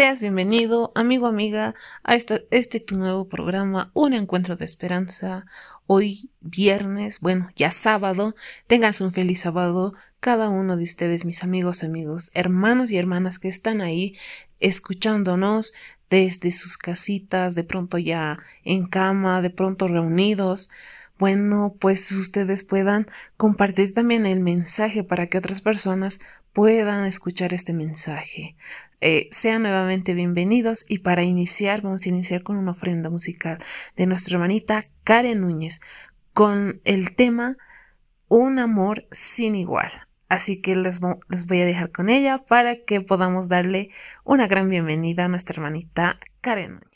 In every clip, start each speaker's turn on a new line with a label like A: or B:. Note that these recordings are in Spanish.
A: Seas bienvenido, amigo, amiga, a este, tu nuevo programa, Un Encuentro de Esperanza. Hoy viernes, bueno, ya sábado, tengas un feliz sábado, cada uno de ustedes, mis amigos, amigos, hermanos y hermanas que están ahí escuchándonos desde sus casitas, de pronto ya en cama, de pronto reunidos bueno, pues ustedes puedan compartir también el mensaje para que otras personas puedan escuchar este mensaje. Eh, sean nuevamente bienvenidos y para iniciar vamos a iniciar con una ofrenda musical de nuestra hermanita Karen Núñez con el tema Un amor sin igual. Así que les, les voy a dejar con ella para que podamos darle una gran bienvenida a nuestra hermanita Karen Núñez.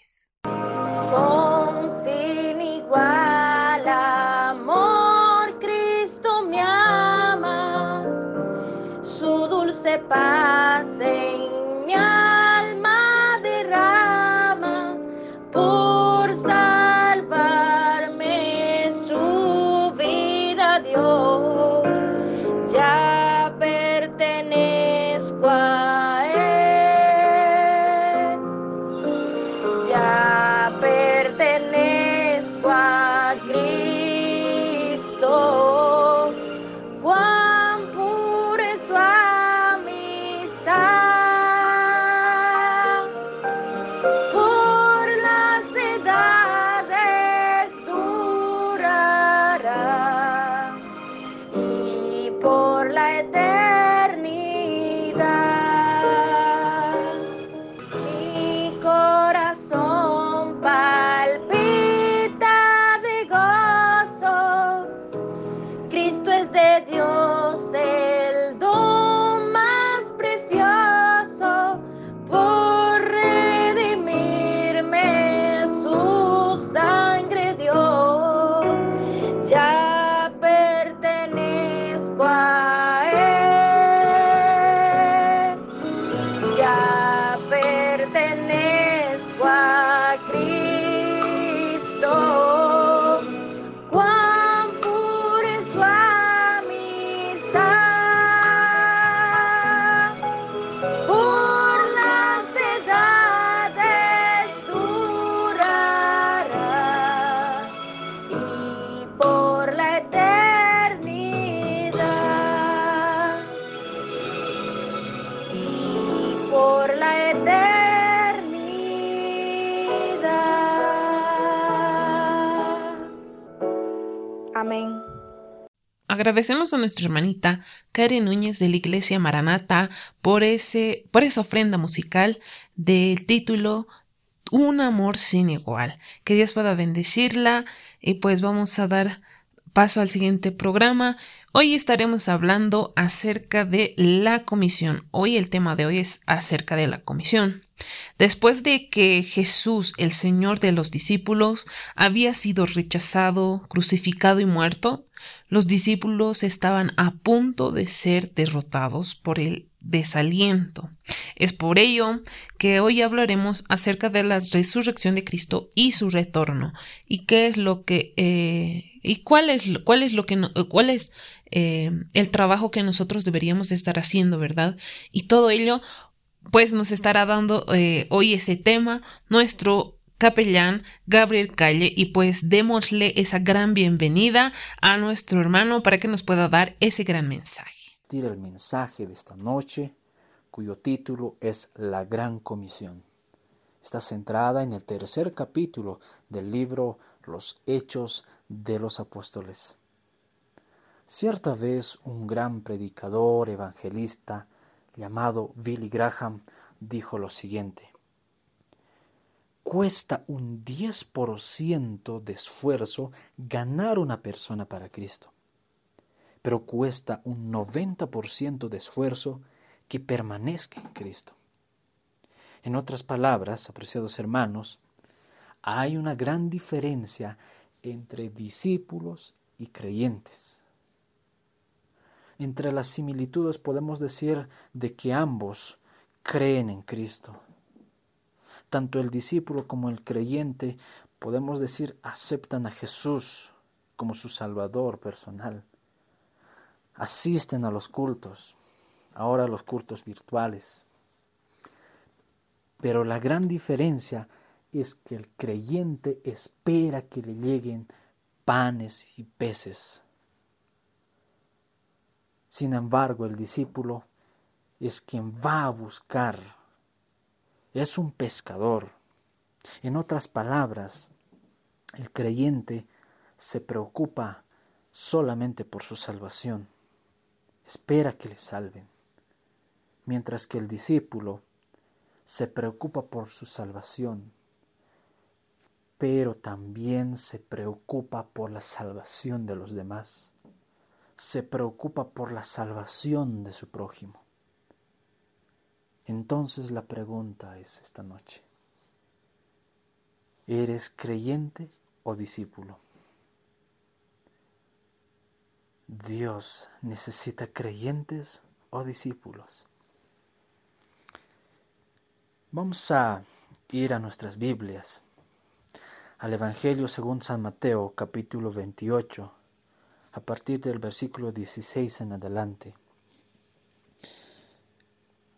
A: Agradecemos a nuestra hermanita Karen Núñez de la Iglesia Maranata por, ese, por esa ofrenda musical del título Un amor sin igual. Que Dios pueda bendecirla y pues vamos a dar paso al siguiente programa. Hoy estaremos hablando acerca de la comisión. Hoy el tema de hoy es acerca de la comisión. Después de que Jesús, el Señor de los discípulos, había sido rechazado, crucificado y muerto, los discípulos estaban a punto de ser derrotados por el desaliento. Es por ello que hoy hablaremos acerca de la resurrección de Cristo y su retorno y qué es lo que eh, y cuál es cuál es lo que cuál es eh, el trabajo que nosotros deberíamos de estar haciendo, ¿verdad? Y todo ello pues nos estará dando eh, hoy ese tema nuestro capellán Gabriel Calle y pues démosle esa gran bienvenida a nuestro hermano para que nos pueda dar ese gran mensaje.
B: Tira el mensaje de esta noche cuyo título es La Gran Comisión. Está centrada en el tercer capítulo del libro Los Hechos de los Apóstoles. Cierta vez un gran predicador evangelista llamado Billy Graham, dijo lo siguiente. Cuesta un 10% de esfuerzo ganar una persona para Cristo, pero cuesta un 90% de esfuerzo que permanezca en Cristo. En otras palabras, apreciados hermanos, hay una gran diferencia entre discípulos y creyentes. Entre las similitudes podemos decir de que ambos creen en Cristo. Tanto el discípulo como el creyente, podemos decir, aceptan a Jesús como su Salvador personal. Asisten a los cultos, ahora los cultos virtuales. Pero la gran diferencia es que el creyente espera que le lleguen panes y peces. Sin embargo, el discípulo es quien va a buscar. Es un pescador. En otras palabras, el creyente se preocupa solamente por su salvación. Espera que le salven. Mientras que el discípulo se preocupa por su salvación, pero también se preocupa por la salvación de los demás. Se preocupa por la salvación de su prójimo. Entonces la pregunta es esta noche, ¿eres creyente o discípulo? Dios necesita creyentes o discípulos. Vamos a ir a nuestras Biblias, al Evangelio según San Mateo capítulo 28, a partir del versículo 16 en adelante.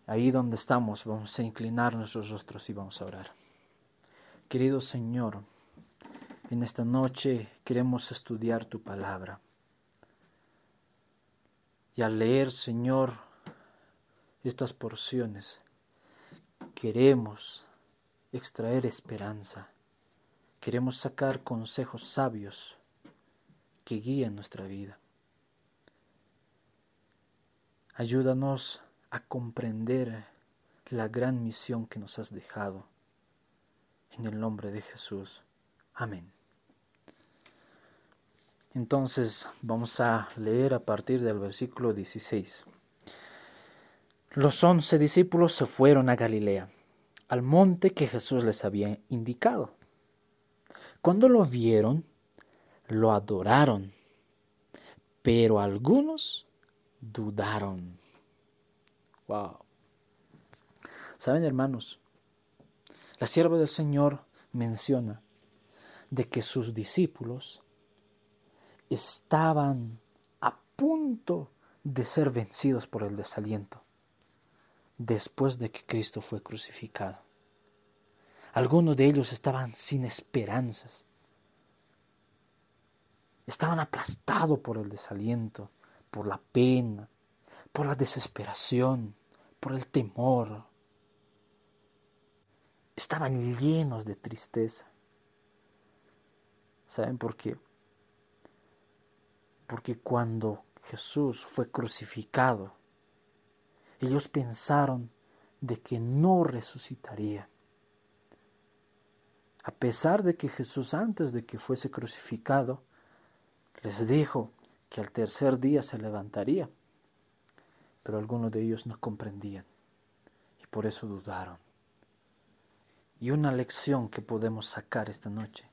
B: Ahí donde estamos vamos a inclinar nuestros rostros y vamos a orar. Querido Señor, en esta noche queremos estudiar tu palabra. Y al leer, Señor, estas porciones, queremos extraer esperanza. Queremos sacar consejos sabios que guíen nuestra vida. Ayúdanos a comprender la gran misión que nos has dejado. En el nombre de Jesús. Amén. Entonces vamos a leer a partir del versículo 16. Los once discípulos se fueron a Galilea, al monte que Jesús les había indicado. Cuando lo vieron, lo adoraron, pero algunos dudaron. Wow. Saben, hermanos, la sierva del Señor menciona de que sus discípulos estaban a punto de ser vencidos por el desaliento después de que Cristo fue crucificado. Algunos de ellos estaban sin esperanzas. Estaban aplastados por el desaliento, por la pena, por la desesperación, por el temor. Estaban llenos de tristeza. ¿Saben por qué? Porque cuando Jesús fue crucificado, ellos pensaron de que no resucitaría. A pesar de que Jesús antes de que fuese crucificado les dijo que al tercer día se levantaría pero algunos de ellos no comprendían y por eso dudaron. Y una lección que podemos sacar esta noche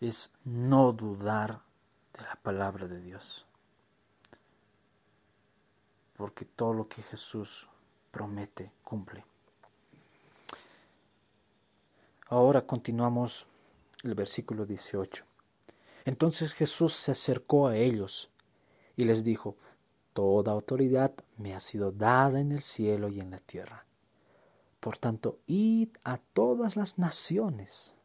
B: es no dudar de la palabra de Dios. Porque todo lo que Jesús promete cumple. Ahora continuamos el versículo 18. Entonces Jesús se acercó a ellos y les dijo, Toda autoridad me ha sido dada en el cielo y en la tierra. Por tanto, id a todas las naciones,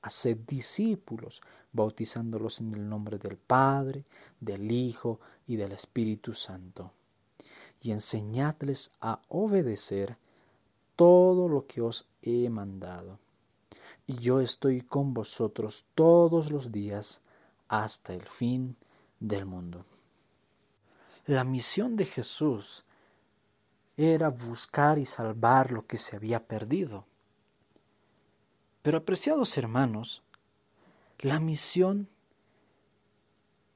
B: haced discípulos, bautizándolos en el nombre del Padre, del Hijo y del Espíritu Santo, y enseñadles a obedecer todo lo que os he mandado. Y yo estoy con vosotros todos los días hasta el fin del mundo. La misión de Jesús era buscar y salvar lo que se había perdido. Pero apreciados hermanos, la misión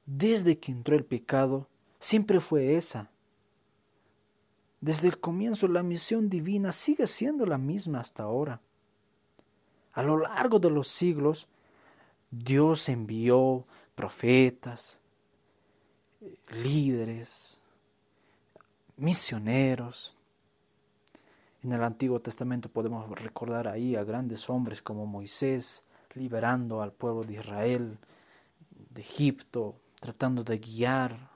B: desde que entró el pecado siempre fue esa. Desde el comienzo la misión divina sigue siendo la misma hasta ahora. A lo largo de los siglos, Dios envió profetas, líderes, misioneros. En el Antiguo Testamento podemos recordar ahí a grandes hombres como Moisés, liberando al pueblo de Israel de Egipto, tratando de guiar.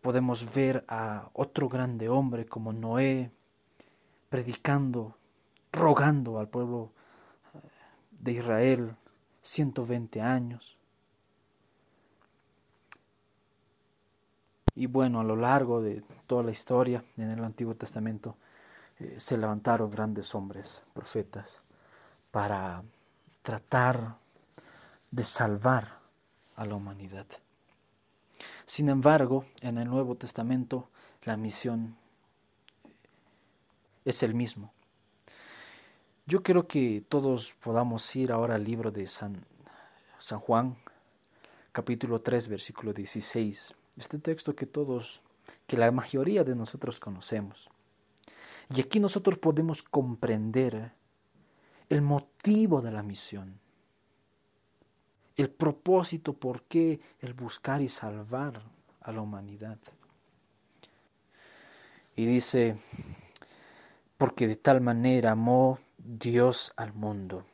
B: Podemos ver a otro grande hombre como Noé, predicando, rogando al pueblo eh, de Israel 120 años. Y bueno, a lo largo de toda la historia en el Antiguo Testamento eh, se levantaron grandes hombres, profetas, para tratar de salvar a la humanidad. Sin embargo, en el Nuevo Testamento la misión es el mismo. Yo quiero que todos podamos ir ahora al libro de San, San Juan, capítulo 3, versículo 16. Este texto que todos, que la mayoría de nosotros conocemos. Y aquí nosotros podemos comprender el motivo de la misión, el propósito por qué el buscar y salvar a la humanidad. Y dice, porque de tal manera amó Dios al mundo,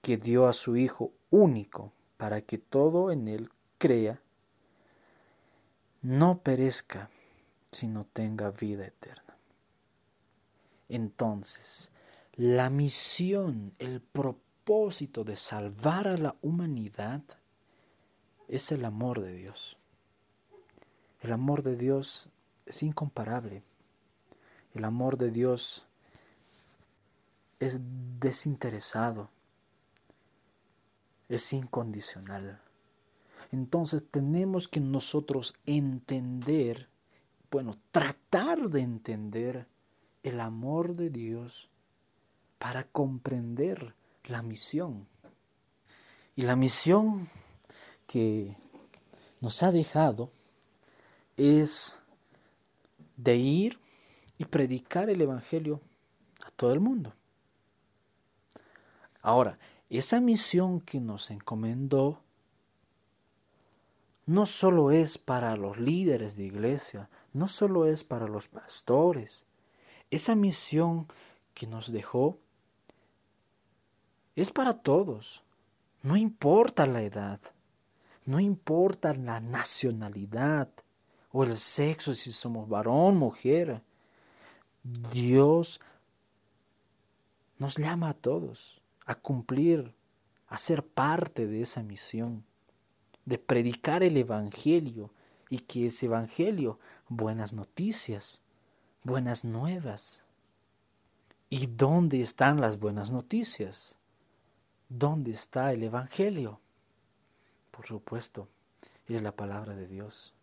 B: que dio a su Hijo único para que todo en él crea no perezca, sino tenga vida eterna. Entonces, la misión, el propósito de salvar a la humanidad es el amor de Dios. El amor de Dios es incomparable. El amor de Dios es desinteresado, es incondicional. Entonces tenemos que nosotros entender, bueno, tratar de entender el amor de Dios para comprender la misión. Y la misión que nos ha dejado es de ir y predicar el Evangelio a todo el mundo. Ahora, esa misión que nos encomendó no solo es para los líderes de iglesia, no solo es para los pastores. Esa misión que nos dejó es para todos. No importa la edad, no importa la nacionalidad o el sexo, si somos varón, mujer. Dios nos llama a todos a cumplir, a ser parte de esa misión de predicar el Evangelio y que ese Evangelio, buenas noticias, buenas nuevas. ¿Y dónde están las buenas noticias? ¿Dónde está el Evangelio? Por supuesto, es la palabra de Dios.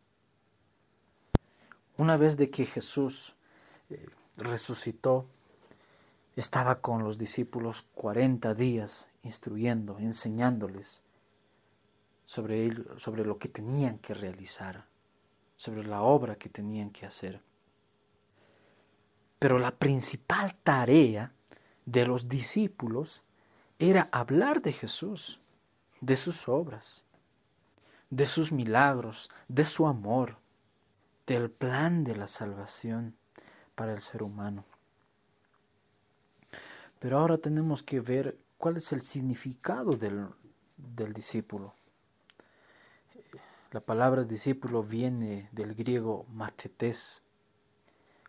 B: Una vez de que Jesús eh, resucitó, estaba con los discípulos cuarenta días instruyendo, enseñándoles sobre, sobre lo que tenían que realizar, sobre la obra que tenían que hacer. Pero la principal tarea de los discípulos era hablar de Jesús, de sus obras, de sus milagros, de su amor, del plan de la salvación para el ser humano. Pero ahora tenemos que ver cuál es el significado del, del discípulo. La palabra discípulo viene del griego matetes,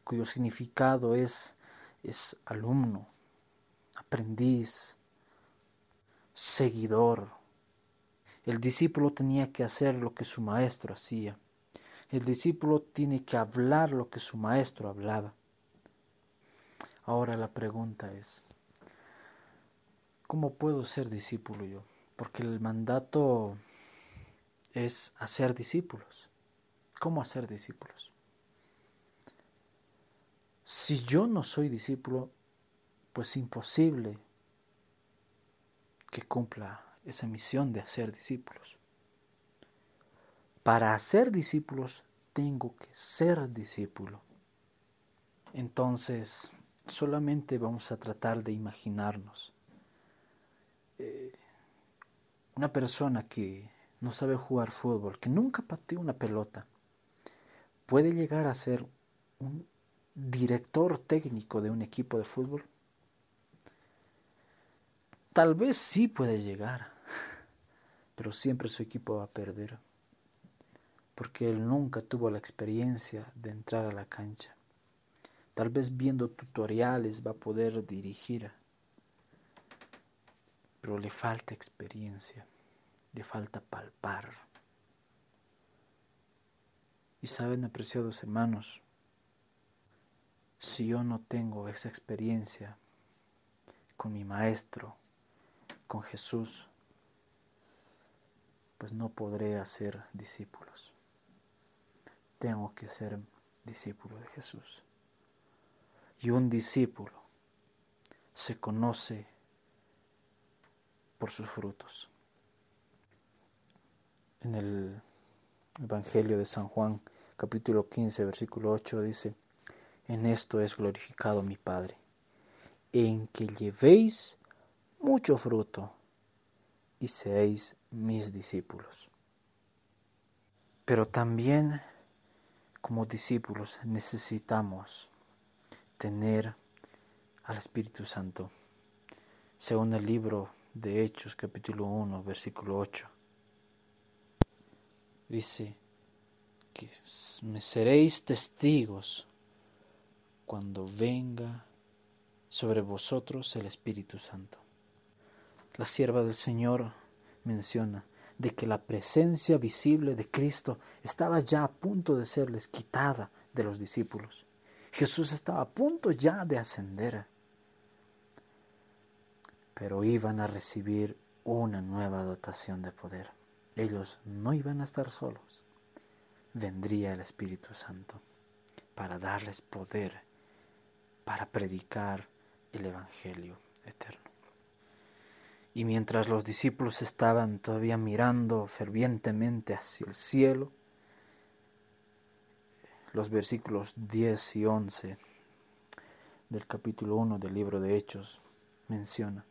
B: cuyo significado es, es alumno, aprendiz, seguidor. El discípulo tenía que hacer lo que su maestro hacía. El discípulo tiene que hablar lo que su maestro hablaba. Ahora la pregunta es, ¿cómo puedo ser discípulo yo? Porque el mandato es hacer discípulos. ¿Cómo hacer discípulos? Si yo no soy discípulo, pues imposible que cumpla esa misión de hacer discípulos. Para hacer discípulos tengo que ser discípulo. Entonces, solamente vamos a tratar de imaginarnos eh, una persona que no sabe jugar fútbol, que nunca pateó una pelota, puede llegar a ser un director técnico de un equipo de fútbol? Tal vez sí puede llegar, pero siempre su equipo va a perder, porque él nunca tuvo la experiencia de entrar a la cancha, Tal vez viendo tutoriales va a poder dirigir, pero le falta experiencia, le falta palpar. Y saben, apreciados hermanos, si yo no tengo esa experiencia con mi maestro, con Jesús, pues no podré hacer discípulos. Tengo que ser discípulo de Jesús. Y un discípulo se conoce por sus frutos. En el Evangelio de San Juan, capítulo 15, versículo 8 dice, en esto es glorificado mi Padre, en que llevéis mucho fruto y seáis mis discípulos. Pero también como discípulos necesitamos tener al Espíritu Santo. Según el libro de Hechos capítulo 1 versículo 8. Dice que me seréis testigos cuando venga sobre vosotros el Espíritu Santo. La sierva del Señor menciona de que la presencia visible de Cristo estaba ya a punto de serles quitada de los discípulos. Jesús estaba a punto ya de ascender, pero iban a recibir una nueva dotación de poder. Ellos no iban a estar solos. Vendría el Espíritu Santo para darles poder para predicar el Evangelio eterno. Y mientras los discípulos estaban todavía mirando fervientemente hacia el cielo, los versículos 10 y 11 del capítulo 1 del libro de Hechos menciona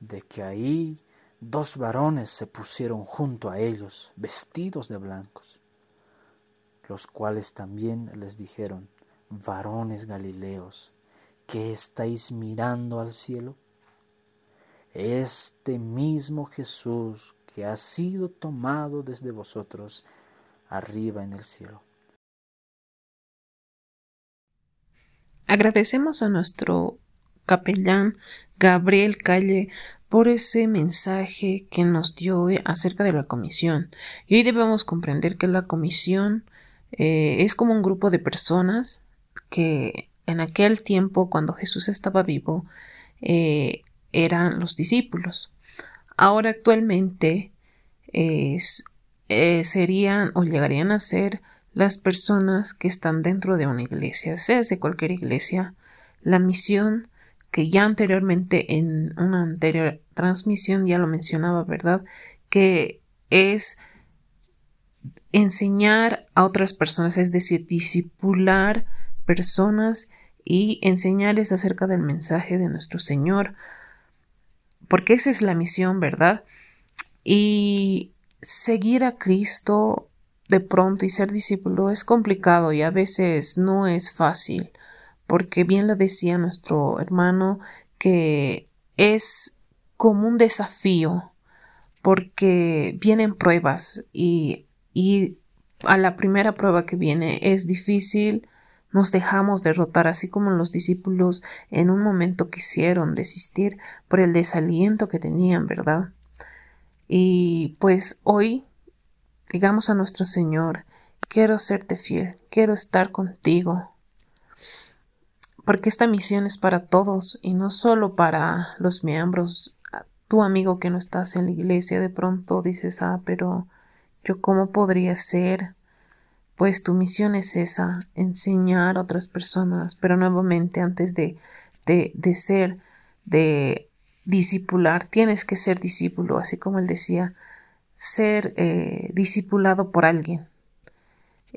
B: de que ahí dos varones se pusieron junto a ellos, vestidos de blancos, los cuales también les dijeron, varones galileos, ¿qué estáis mirando al cielo? este mismo Jesús que ha sido tomado desde vosotros arriba en el cielo.
A: Agradecemos a nuestro capellán Gabriel Calle por ese mensaje que nos dio acerca de la comisión. Y hoy debemos comprender que la comisión eh, es como un grupo de personas que en aquel tiempo, cuando Jesús estaba vivo, eh, eran los discípulos. Ahora actualmente eh, serían o llegarían a ser las personas que están dentro de una iglesia, sea de cualquier iglesia. La misión que ya anteriormente en una anterior transmisión ya lo mencionaba, ¿verdad? Que es enseñar a otras personas, es decir, disipular personas y enseñarles acerca del mensaje de nuestro Señor, porque esa es la misión, ¿verdad? Y seguir a Cristo de pronto y ser discípulo es complicado y a veces no es fácil, porque bien lo decía nuestro hermano que es como un desafío, porque vienen pruebas y, y a la primera prueba que viene es difícil, nos dejamos derrotar así como los discípulos en un momento quisieron desistir por el desaliento que tenían, ¿verdad? Y pues hoy digamos a nuestro Señor, quiero serte fiel, quiero estar contigo, porque esta misión es para todos y no solo para los miembros. Tu amigo que no estás en la iglesia de pronto dices, ah, pero yo cómo podría ser pues tu misión es esa, enseñar a otras personas, pero nuevamente antes de, de, de ser, de discipular, tienes que ser discípulo, así como él decía, ser eh, discipulado por alguien.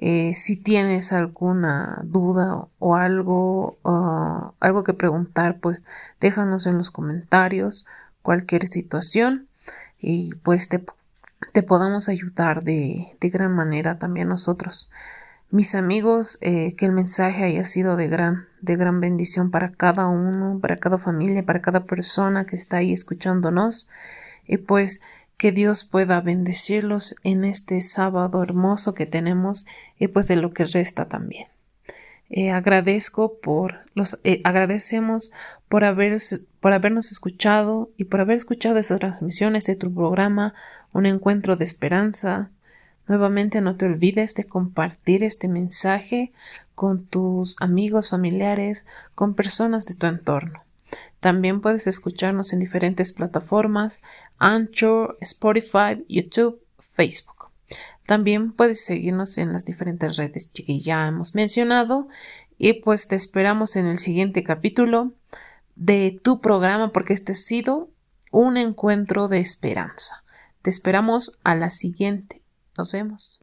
A: Eh, si tienes alguna duda o algo, uh, algo que preguntar, pues déjanos en los comentarios cualquier situación y pues te te podamos ayudar de, de gran manera también nosotros. Mis amigos, eh, que el mensaje haya sido de gran, de gran bendición para cada uno, para cada familia, para cada persona que está ahí escuchándonos. Y pues que Dios pueda bendecirlos en este sábado hermoso que tenemos y pues de lo que resta también. Eh, agradezco por los eh, agradecemos por haber por habernos escuchado y por haber escuchado estas transmisiones de tu programa Un encuentro de esperanza. Nuevamente no te olvides de compartir este mensaje con tus amigos, familiares, con personas de tu entorno. También puedes escucharnos en diferentes plataformas, Anchor, Spotify, YouTube, Facebook. También puedes seguirnos en las diferentes redes que ya hemos mencionado y pues te esperamos en el siguiente capítulo de tu programa porque este ha sido un encuentro de esperanza. Te esperamos a la siguiente. Nos vemos.